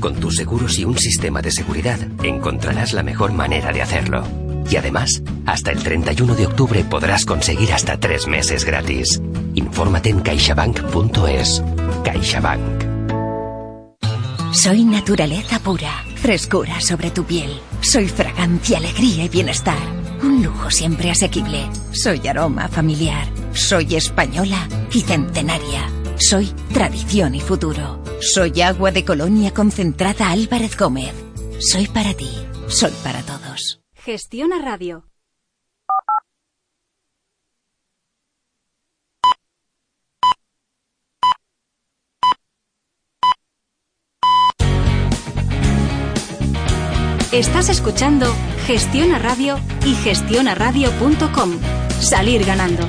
Con tus seguros y un sistema de seguridad, encontrarás la mejor manera de hacerlo. Y además, hasta el 31 de octubre podrás conseguir hasta tres meses gratis. Infórmate en caixabank.es. Caixabank. Soy naturaleza pura, frescura sobre tu piel. Soy fragancia, alegría y bienestar. Un lujo siempre asequible. Soy aroma familiar. Soy española y centenaria. Soy tradición y futuro. Soy agua de colonia concentrada Álvarez Gómez. Soy para ti. Soy para todos. Gestiona Radio. Estás escuchando Gestiona Radio y gestionaradio.com. Salir ganando.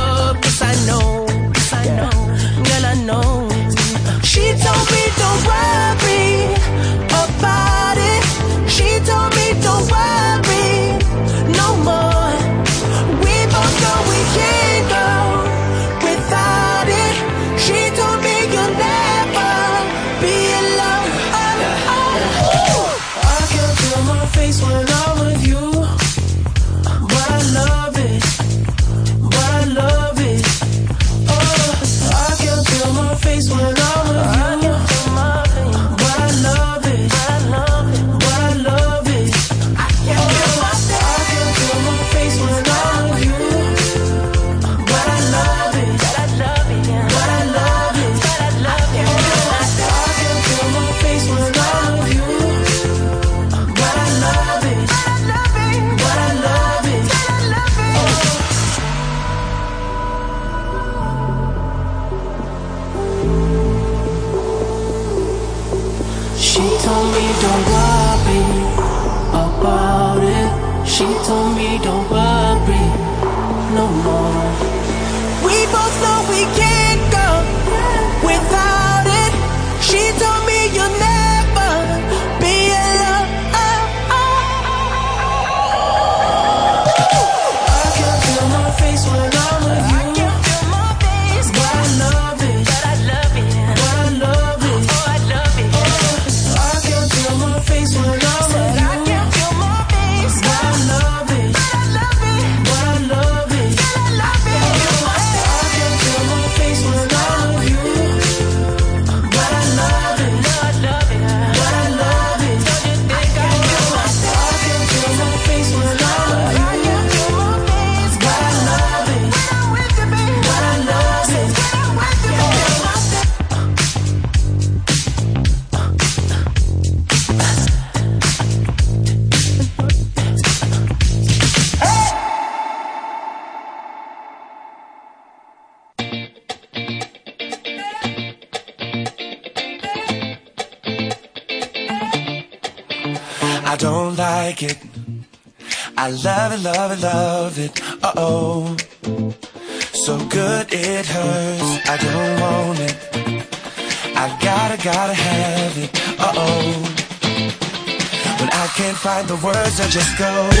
just go.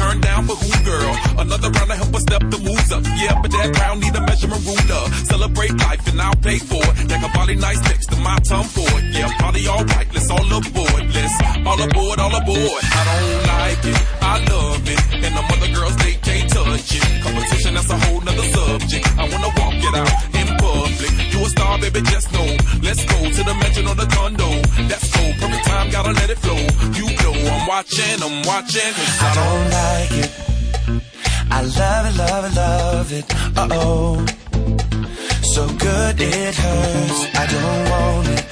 Turn down for who, girl? Another round to help us step the moves up. Yeah, but that crown need a measurement ruler. Celebrate life and I'll pay for it. That body nice next to my tongue for it. Yeah, party alright, let's all aboard. Let's all aboard, all aboard. I don't like it, I love it. And the other girls, they can't touch it. Competition, that's a whole nother subject. I wanna walk it out star, baby, just know. Let's go to the mansion or the condo. That's cool, perfect time, gotta let it flow. You know I'm watching, I'm watching. Cause I don't like it. I love it, love it, love it. Uh oh. So good it hurts. I don't want it.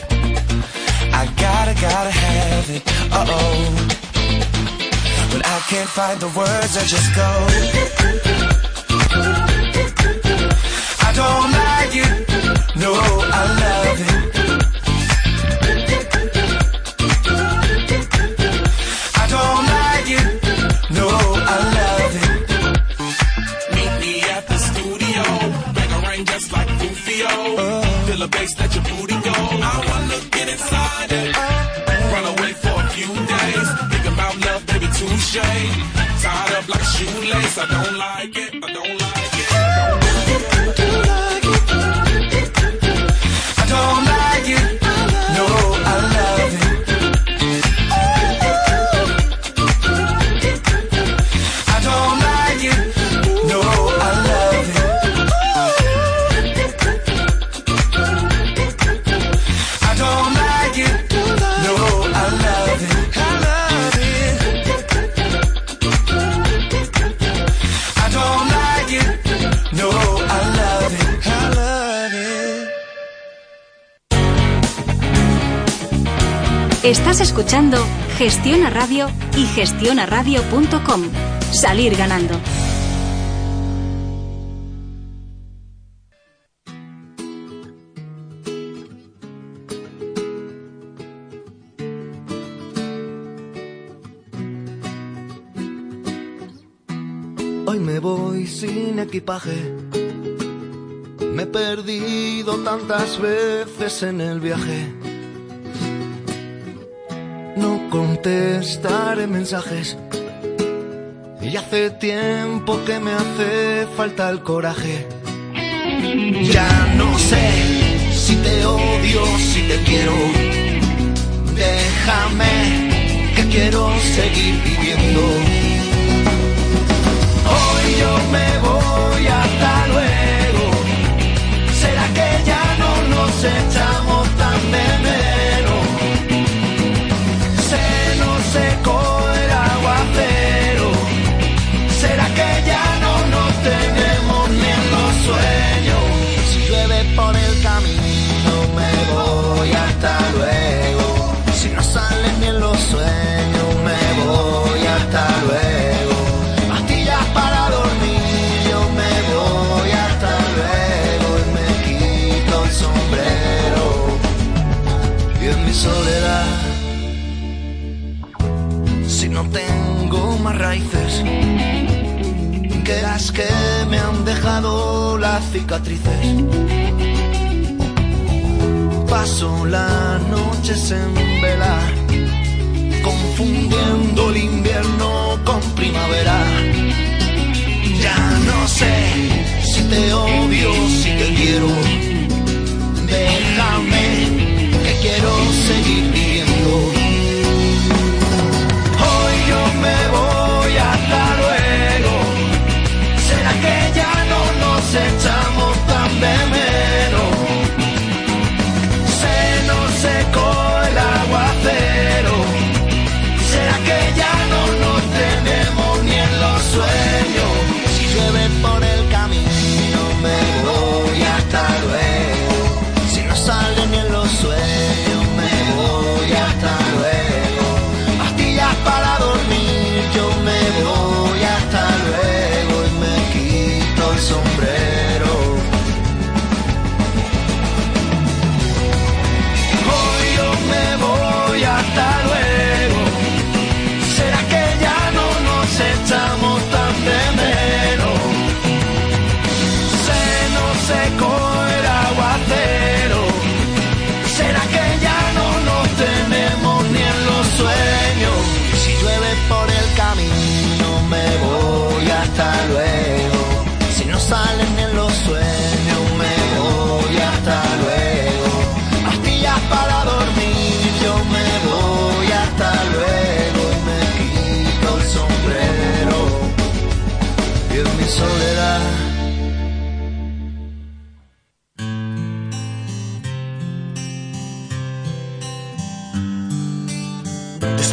I gotta, gotta have it. Uh oh. When I can't find the words, I just go. I don't like it. No, I love it. I don't like it. No, I love it. Meet me at the studio. A just like Rufio. Feel a bass, your booty go. I wanna get inside it. Run away for a few days. Think about love, baby. Tied up like shoelace. I don't like Estás escuchando Gestiona Radio y gestionaradio.com. Salir ganando. Hoy me voy sin equipaje. Me he perdido tantas veces en el viaje. No contestaré mensajes. Y hace tiempo que me hace falta el coraje. Ya no sé si te odio, si te quiero. Déjame que quiero seguir viviendo. Hoy yo me voy hasta luego. ¿Será que ya no nos echamos tan de menos? falling cicatrices. Paso las noches en vela, confundiendo el invierno con primavera. Ya no sé si te odio, si te quiero. Déjame que quiero seguir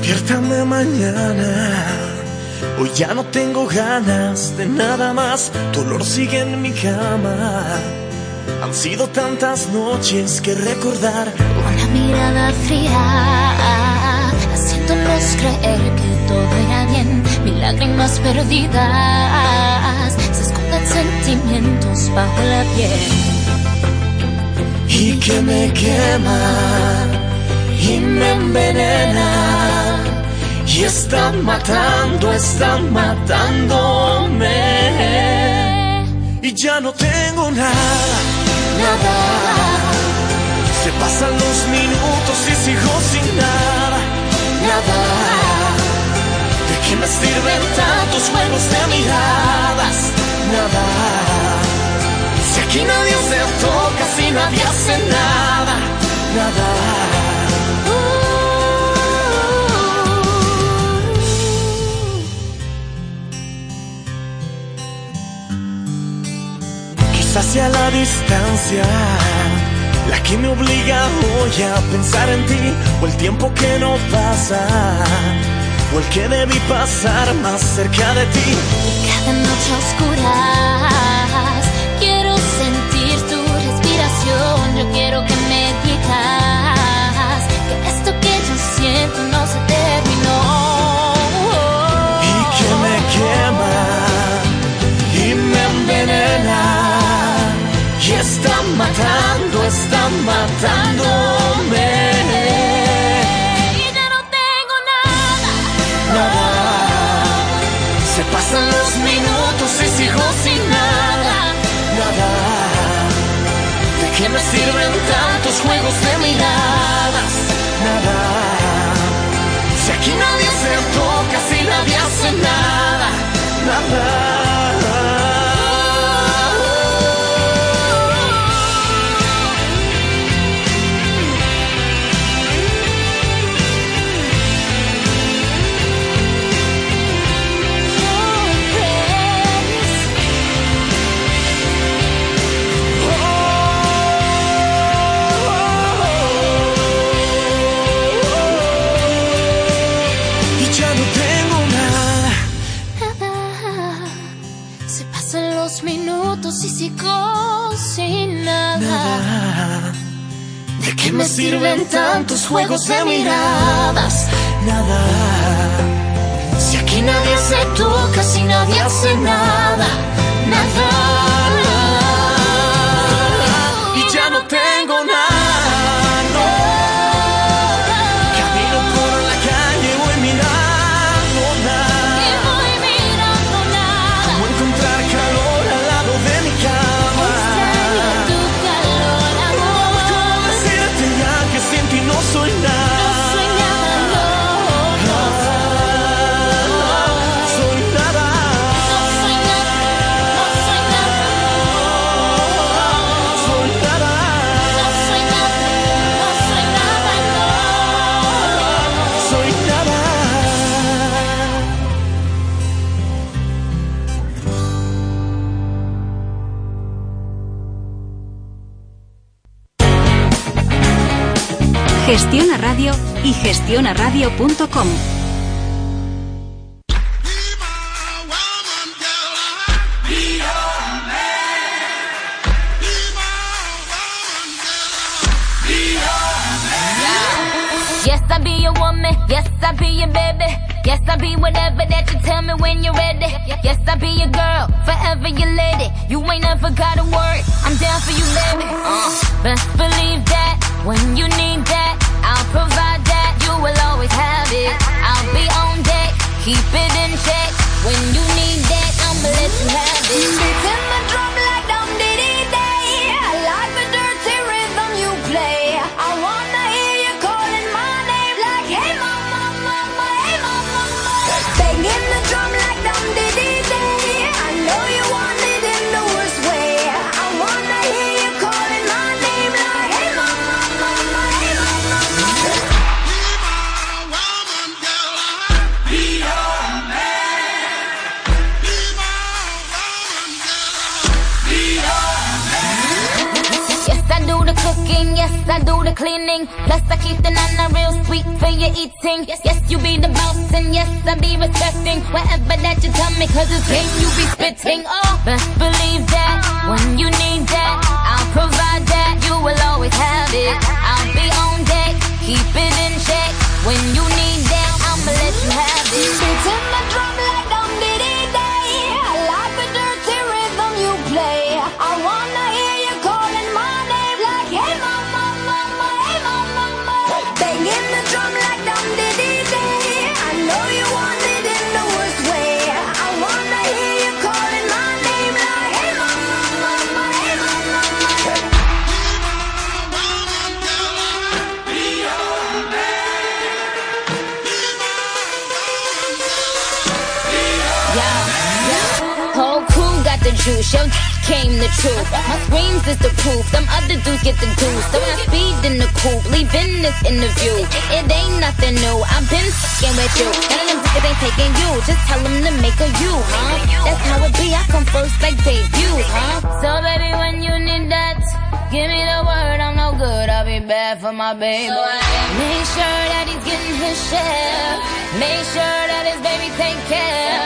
Despiértame mañana. Hoy ya no tengo ganas de nada más. Tu olor sigue en mi cama. Han sido tantas noches que recordar. Una mirada fría, haciéndonos creer que todo era bien. Mil lágrimas perdidas, se esconden sentimientos bajo la piel. y que me quema y me envenena y está matando, está matándome y ya no tengo nada, nada. Se pasan los minutos y sigo sin nada, nada. ¿De qué me sirven tantos juegos de miradas? Nada. Si aquí nadie se toca, si nadie hace nada, nada. Sea la distancia la que me obliga hoy a pensar en ti, o el tiempo que no pasa, o el que debí pasar más cerca de ti. Cada noche a matándome. Y ya no tengo nada. Nada, se pasan los minutos y sigo sin nada, nada. ¿De qué me sirven tantos juegos de miradas? Nada. Si aquí nadie se toca, si nadie hace nada, nada. Qué me sirven tantos juegos de miradas? Nada. Si aquí nadie se toca, si nadie hace nada, nada. Gestiona Radio y gestionaradio.com. Yes, I be your woman. Yes, I be your baby. Yes, I be whatever that you tell me when you're ready. Yes, I be your girl, forever your lady. You ain't never got a word. I'm down for you, baby. Uh, best believe that when you need that, I'll provide that. You will always have it. I'll be on deck, keep it in check. When you need that, I'ma let you have it. I do the cleaning. Plus, I keep the nana real sweet for your eating. Yes, yes, you be the boss, and yes, I be respecting whatever that you tell me, cause it's game you be spitting. Oh, best believe that when you need that, I'll provide that. You will always have it. I'll be on deck, keep it in check. When you need that, I'ma let you have it. Yo came the truth. My screams is the proof, Some other dudes get the deuce. So I speed in the coupe, leaving this interview. It ain't nothing new, I've been fucking with you. None of them niggas ain't taking you, just tell them to make a you, huh? That's how it be, I come first like debut, huh? So baby, when you need that, give me the word, I'm no good, I'll be bad for my baby. So Make sure that he's getting his share. Make sure that his baby take care.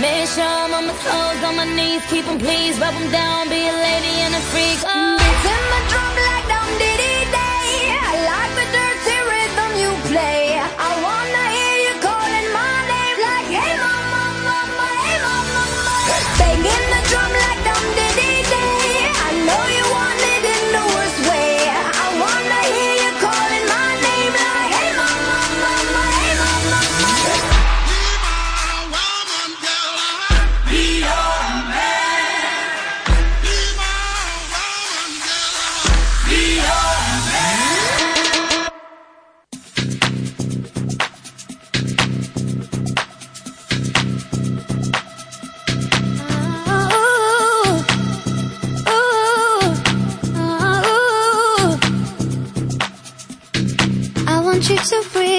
Make sure I'm on my toes, on my knees, keep him please, rub him down, be a lady and a freak. Oh. Beating my drum you to breathe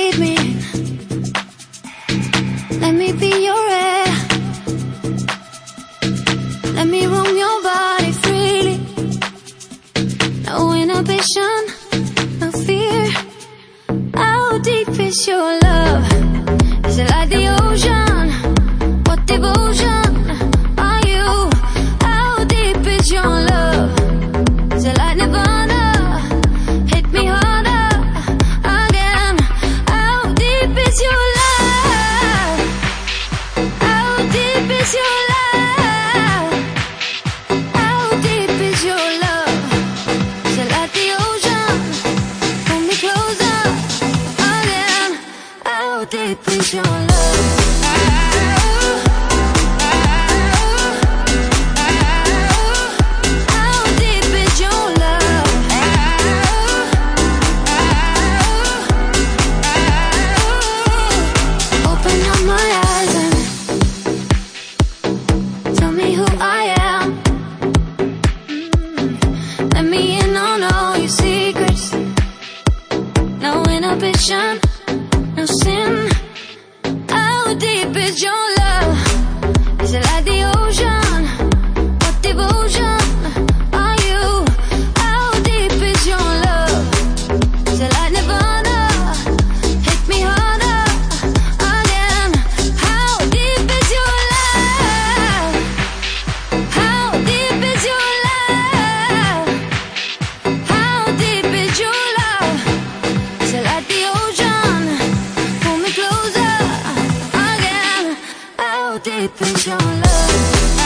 deep into love.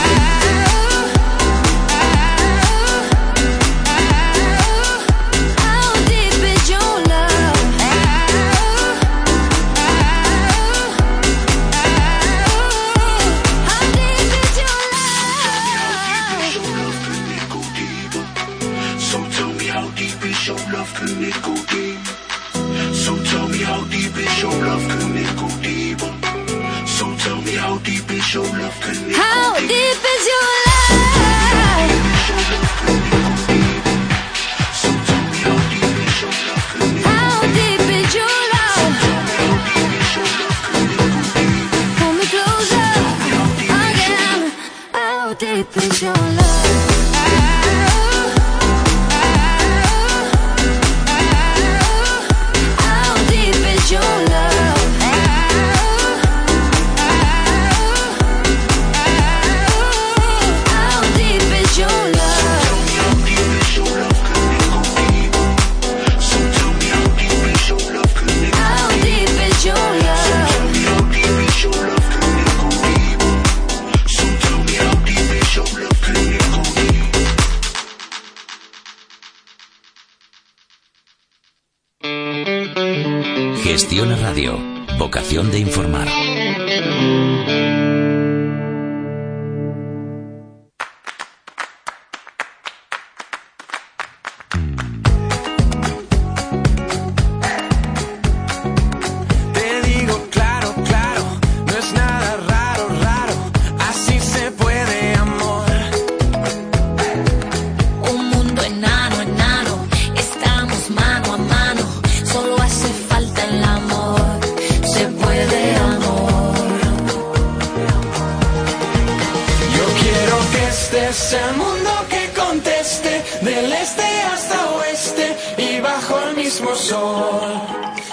El mundo que conteste, del este hasta oeste y bajo el mismo sol.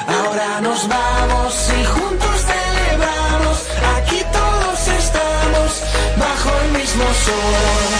Ahora nos vamos y juntos celebramos, aquí todos estamos bajo el mismo sol.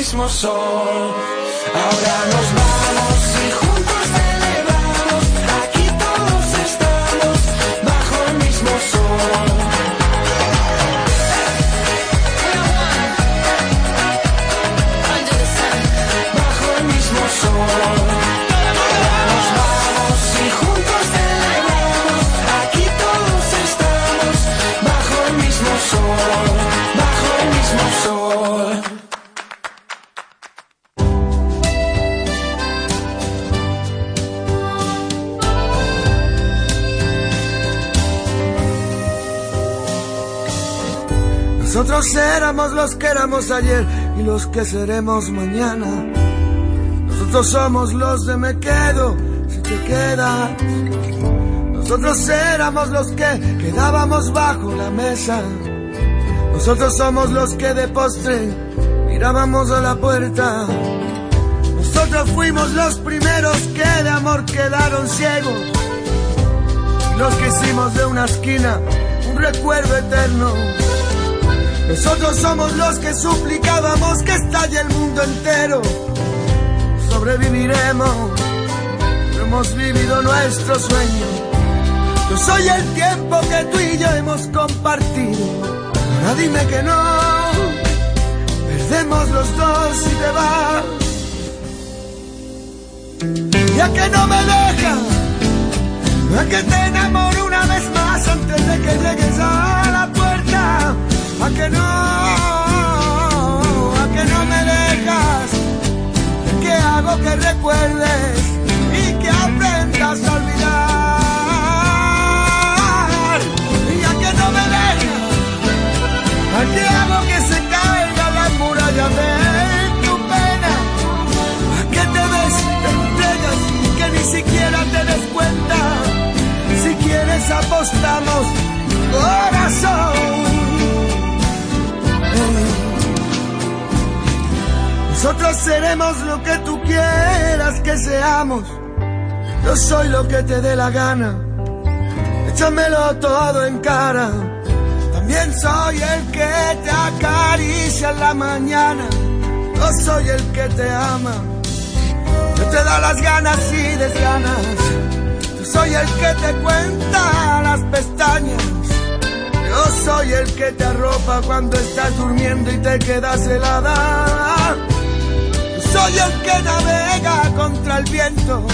Mismo sol. Ahora nos vamos éramos los que éramos ayer y los que seremos mañana. Nosotros somos los de me quedo si te quedas. Nosotros éramos los que quedábamos bajo la mesa. Nosotros somos los que de postre mirábamos a la puerta. Nosotros fuimos los primeros que de amor quedaron ciegos. Y los que hicimos de una esquina un recuerdo eterno. Nosotros somos los que suplicábamos que estalle el mundo entero. Sobreviviremos, hemos vivido nuestro sueño. Yo soy el tiempo que tú y yo hemos compartido. Ahora dime que no, perdemos los dos si te vas. Ya que no me dejas, a que te enamoro una vez más antes de que llegues a. A que no, a que no me dejas, que hago que recuerdes y que aprendas a olvidar. Y a que no me dejas, a que hago que se caiga la muralla de tu pena. Que te des, te entregas que ni siquiera te des cuenta. Si quieres apostamos seremos lo que tú quieras que seamos. Yo soy lo que te dé la gana. Échamelo todo en cara. También soy el que te acaricia en la mañana. Yo soy el que te ama. Yo te da las ganas y desganas. Yo soy el que te cuenta las pestañas. Yo soy el que te arropa cuando estás durmiendo y te quedas helada. Soy el que navega contra el viento.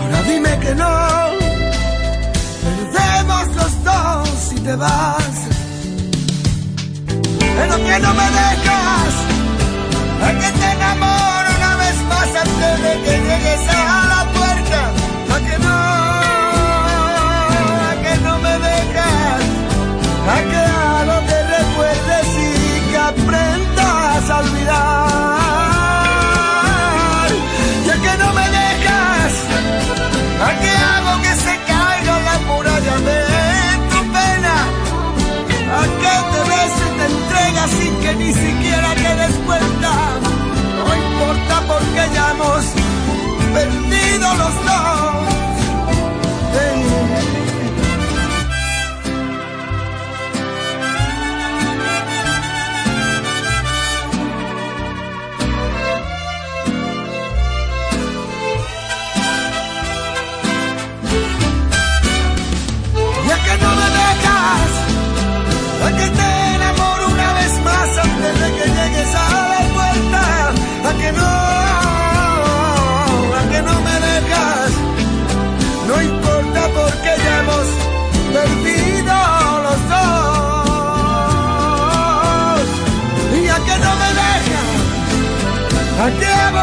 Ahora dime que no. Perdemos los dos si te vas. Pero que no me dejas. A que te enamoro una vez más antes de que llegues a la puerta. A que no. A que no me dejas. A que algo te recuerdes y que aprendas a olvidar.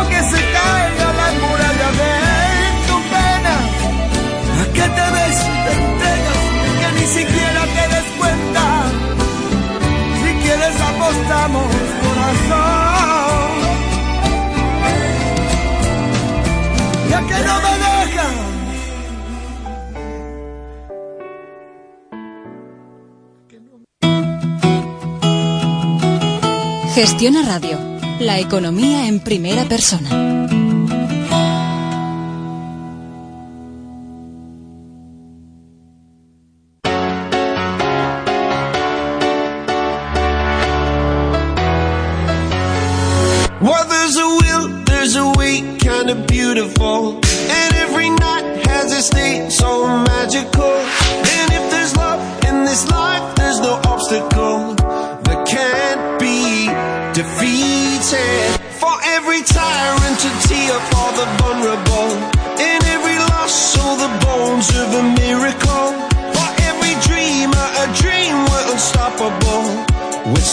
Que se caiga la muralla de tu pena. ¿A qué te ves te entregas que ni siquiera te des cuenta? Si quieres apostamos, corazón. Ya que no me dejas. Gestiona Radio. La economía en primera persona.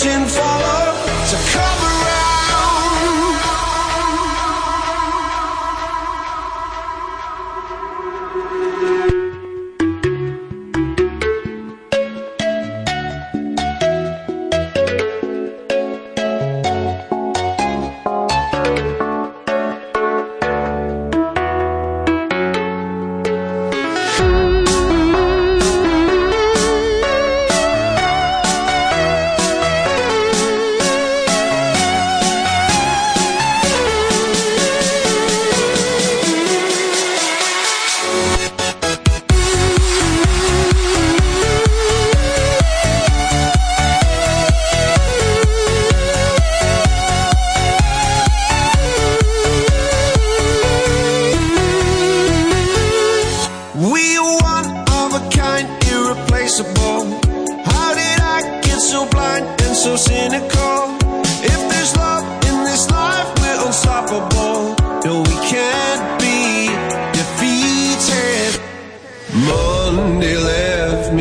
Fortune follow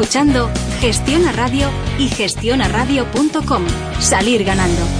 escuchando Gestiona Radio y gestionaradio.com. Salir ganando.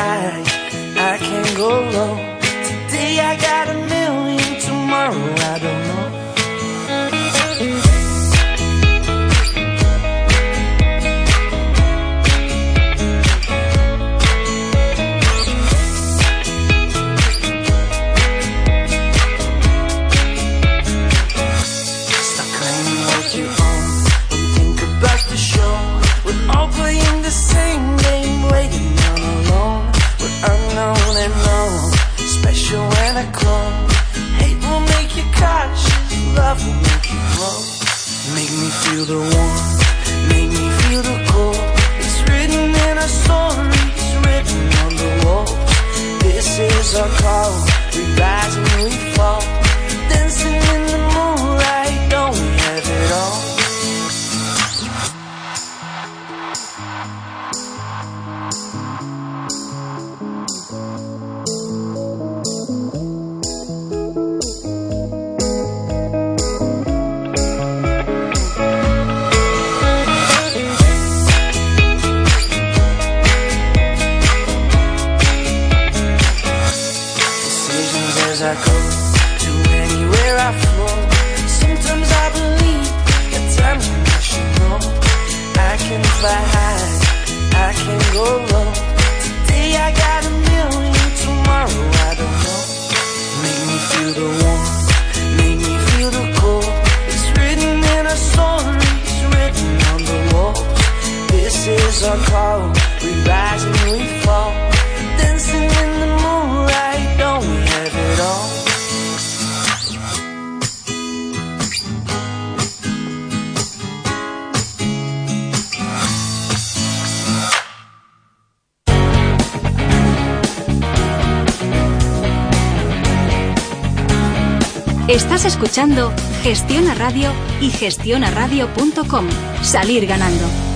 Estás escuchando Gestiona Radio y gestionaradio.com. Salir ganando.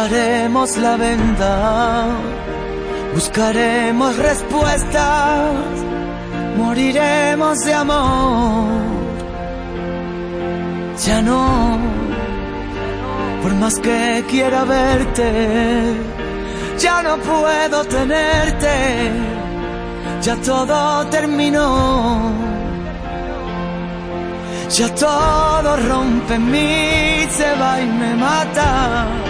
Bajaremos la venda, buscaremos respuestas, moriremos de amor. Ya no, por más que quiera verte, ya no puedo tenerte, ya todo terminó. Ya todo rompe mí, se va y me mata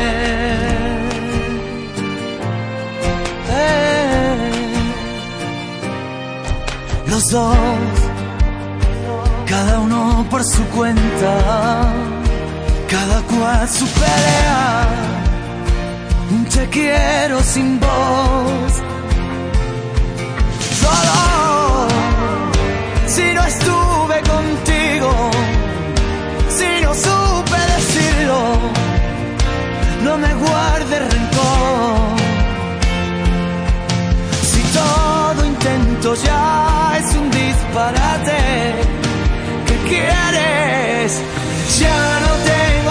Dos, cada uno por su cuenta, cada cual su pelea. Te quiero sin voz. Solo si no estuve contigo, si no supe decirlo, no me guardes rencor. Si todo intento ya un disparate, ¿qué quieres? Ya no tengo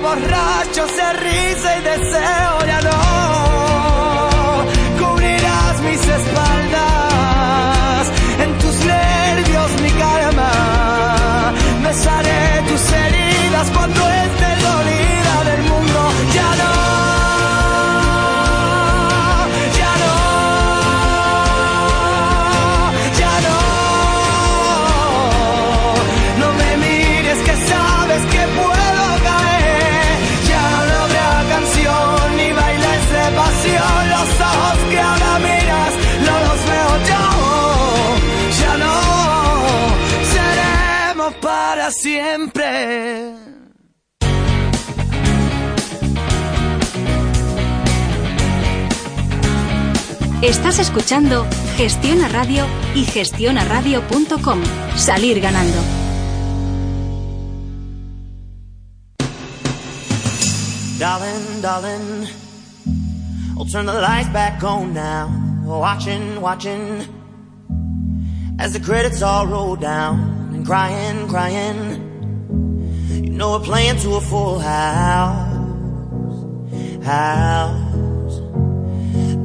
borrachos de risa y deseo. Ya no escuchando Gestiona Radio y gestionaradio.com. Salir ganando. Darling, darling, I'll turn the lights back on now. Watching, watching, as the credits all roll down and crying, crying. You know we're playing to a full house, house.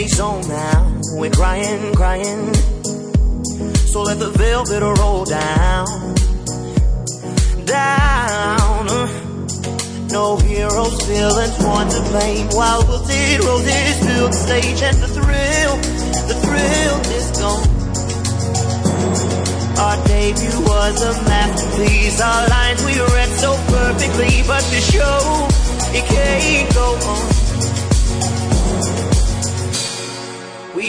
place on now. We're crying, crying. So let the velvet roll down, down. No heroes, villains, one to blame. While we'll zero this fill the stage and the thrill, the thrill is gone. Our debut was a masterpiece. Our lines we read so perfectly, but the show it can't go on.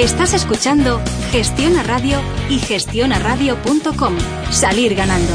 Estás escuchando Gestiona Radio y Gestiona gestionaradio.com. Salir ganando.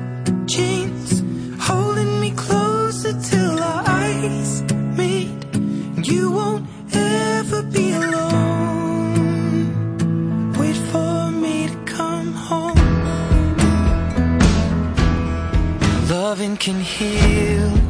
Loving can heal